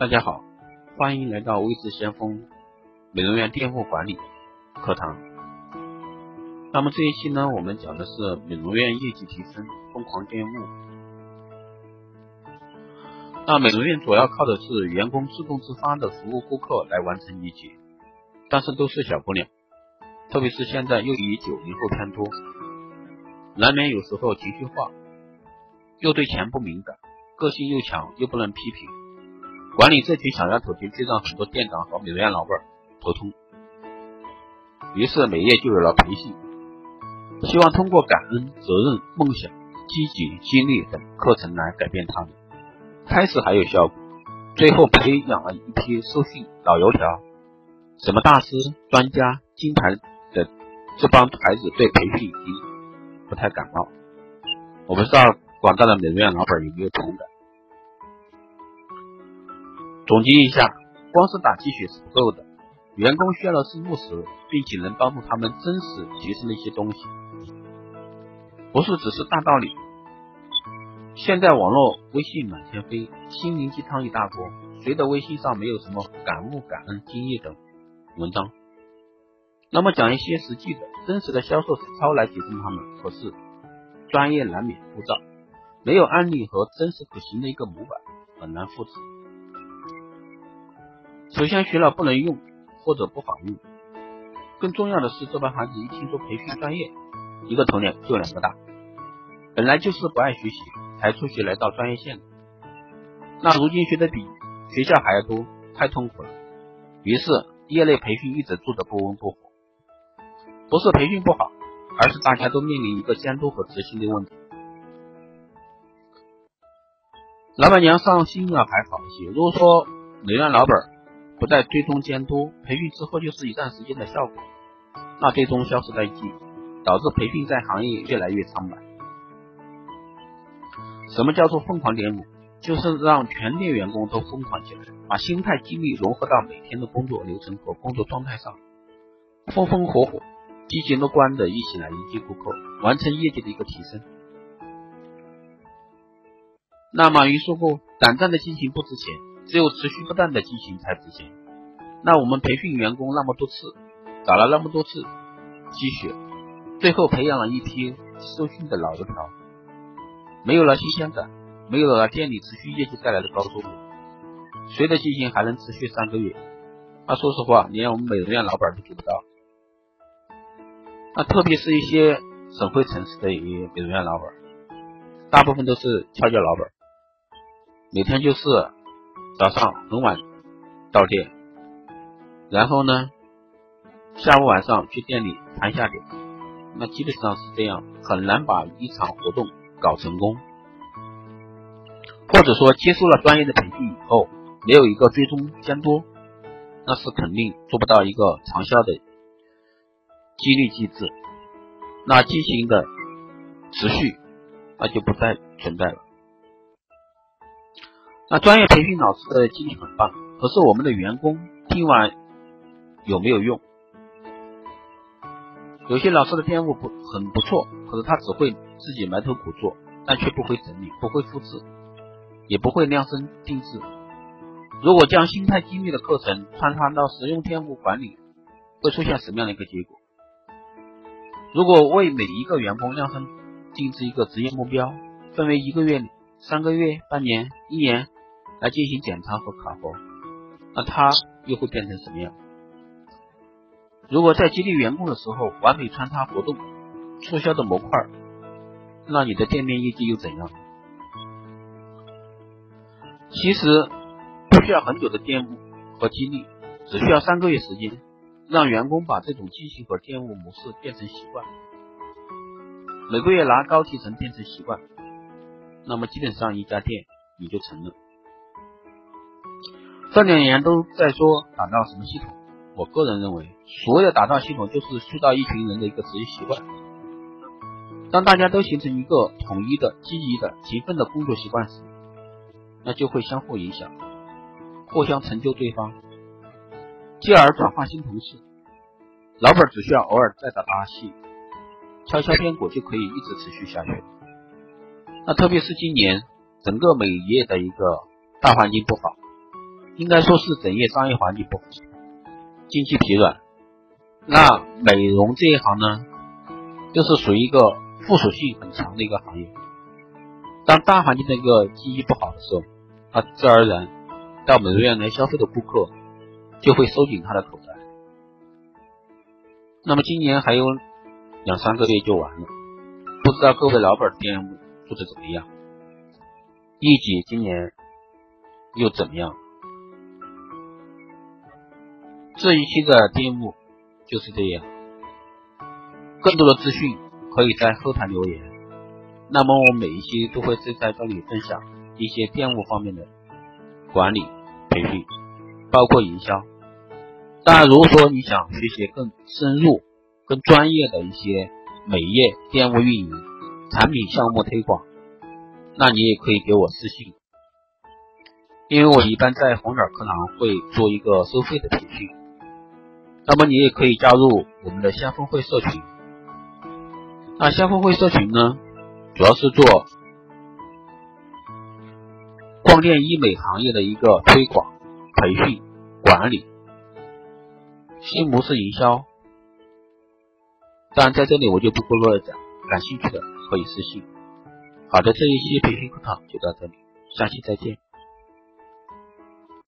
大家好，欢迎来到微智先锋美容院店铺管理课堂。那么这一期呢，我们讲的是美容院业绩提升，疯狂店务。那美容院主要靠的是员工自动自发的服务顾客来完成业绩，但是都是小姑娘，特别是现在又以九零后偏多，难免有时候情绪化，又对钱不敏感，个性又强，又不能批评。管理这群小丫头，就让很多店长和美容院老板头痛。于是美业就有了培训，希望通过感恩、责任、梦想、积极、激励等课程来改变他们。开始还有效果，最后培养了一批受训老油条，什么大师、专家、金牌的这帮孩子对培训已经不太感冒。我不知道广大的美容院老板有没有同感？总结一下，光是打鸡血是不够的，员工需要的是务实，并且能帮助他们真实提升的一些东西，不是只是大道理。现在网络微信满天飞，心灵鸡汤一大锅，谁的微信上没有什么感悟、感恩、经验等文章？那么讲一些实际的、真实的销售实操来提升他们，可是专业难免枯燥，没有案例和真实可行的一个模板，很难复制。首先学了不能用或者不好用，更重要的是这帮孩子一听说培训专业，一个头脸就两个大，本来就是不爱学习才出去来到专业线的，那如今学的比学校还要多，太痛苦了。于是业内培训一直做的不温不火，不是培训不好，而是大家都面临一个监督和执行的问题。老板娘上心了还好一些，如果说美院老板。不再追踪监督，培训之后就是一段时间的效果，那最终消失殆尽，导致培训在行业越来越苍白。什么叫做疯狂点舞？就是让全店员工都疯狂起来，把心态、精力融合到每天的工作流程和工作状态上，风风火火、积极乐观的一起来迎接顾客，完成业绩的一个提升。那马云说过，短暂的激情不值钱。只有持续不断的进行才执行。那我们培训员工那么多次，找了那么多次积雪，最后培养了一批受训的老油条，没有了新鲜感，没有了店里持续业绩带来的高收入，谁的激情还能持续三个月？那说实话，连我们美容院老板都做不到。那特别是一些省会城市的美容院老板，大部分都是翘脚老板，每天就是。早上很晚到店，然后呢，下午晚上去店里谈下点，那基本上是这样，很难把一场活动搞成功。或者说，接受了专业的培训以后，没有一个追踪监督，那是肯定做不到一个长效的激励机制，那进行的持续，那就不再存在了。那专业培训老师的经历很棒，可是我们的员工听完有没有用？有些老师的店务不很不错，可是他只会自己埋头苦做，但却不会整理，不会复制，也不会量身定制。如果将心态激励的课程穿插到实用店务管理，会出现什么样的一个结果？如果为每一个员工量身定制一个职业目标，分为一个月、三个月、半年、一年。来进行检查和考核，那它又会变成什么样？如果在激励员工的时候完美穿插活动、促销的模块，那你的店面业绩又怎样？其实不需要很久的店务和激励，只需要三个月时间，让员工把这种激情和店务模式变成习惯，每个月拿高提成变成习惯，那么基本上一家店你就成了。这两年都在说打造什么系统，我个人认为，所有打造系统就是塑造一群人的一个职业习惯。当大家都形成一个统一的、积极的、勤奋的工作习惯时，那就会相互影响，互相成就对方，继而转化新同事。老板只需要偶尔再打打戏，敲敲边鼓就可以一直持续下去。那特别是今年整个美业的一个大环境不好。应该说是整业商业环境不好，经济疲软。那美容这一行呢，就是属于一个附属性很强的一个行业。当大环境的一个经济不好的时候，那自然而然到美容院来消费的顾客就会收紧他的口袋。那么今年还有两三个月就完了，不知道各位老板店做的怎么样？业绩今年又怎么样？这一期的节目就是这样，更多的资讯可以在后台留言。那么我每一期都会在这里分享一些店务方面的管理培训，包括营销。当然，如果说你想学习更深入、更专业的一些美业店务运营、产品项目推广，那你也可以给我私信，因为我一般在红点课堂会做一个收费的培训。那么你也可以加入我们的先锋会社群。那先锋会社群呢，主要是做光电医美行业的一个推广、培训、管理、新模式营销。当然在这里我就不过多的讲，感兴趣的可以私信。好的，这一期培训课堂就到这里，下期再见。